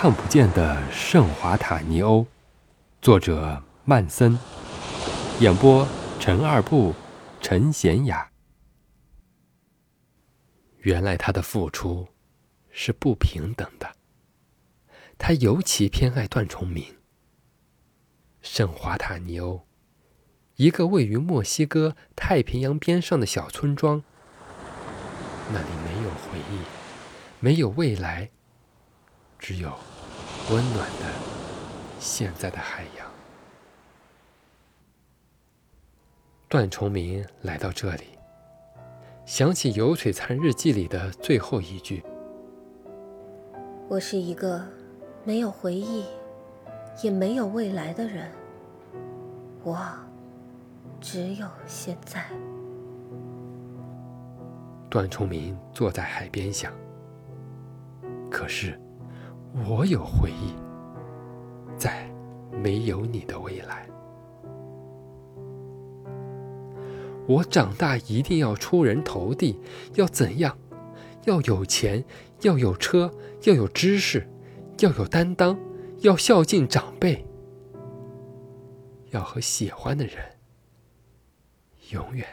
看不见的圣华塔尼欧，作者曼森，演播陈二步、陈贤雅。原来他的付出是不平等的，他尤其偏爱段崇明。圣华塔尼欧，一个位于墨西哥太平洋边上的小村庄，那里没有回忆，没有未来。只有温暖的现在的海洋。段崇明来到这里，想起《游璀璨日记》里的最后一句：“我是一个没有回忆，也没有未来的人。我只有现在。”段崇明坐在海边想：“可是。”我有回忆，在没有你的未来。我长大一定要出人头地，要怎样？要有钱，要有车，要有知识，要有担当，要孝敬长辈，要和喜欢的人永远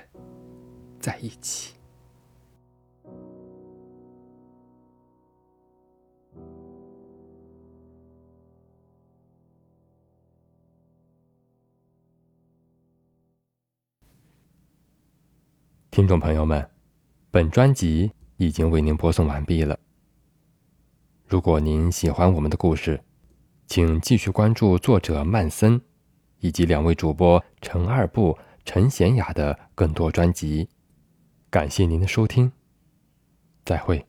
在一起。听众朋友们，本专辑已经为您播送完毕了。如果您喜欢我们的故事，请继续关注作者曼森以及两位主播陈二布、陈贤雅的更多专辑。感谢您的收听，再会。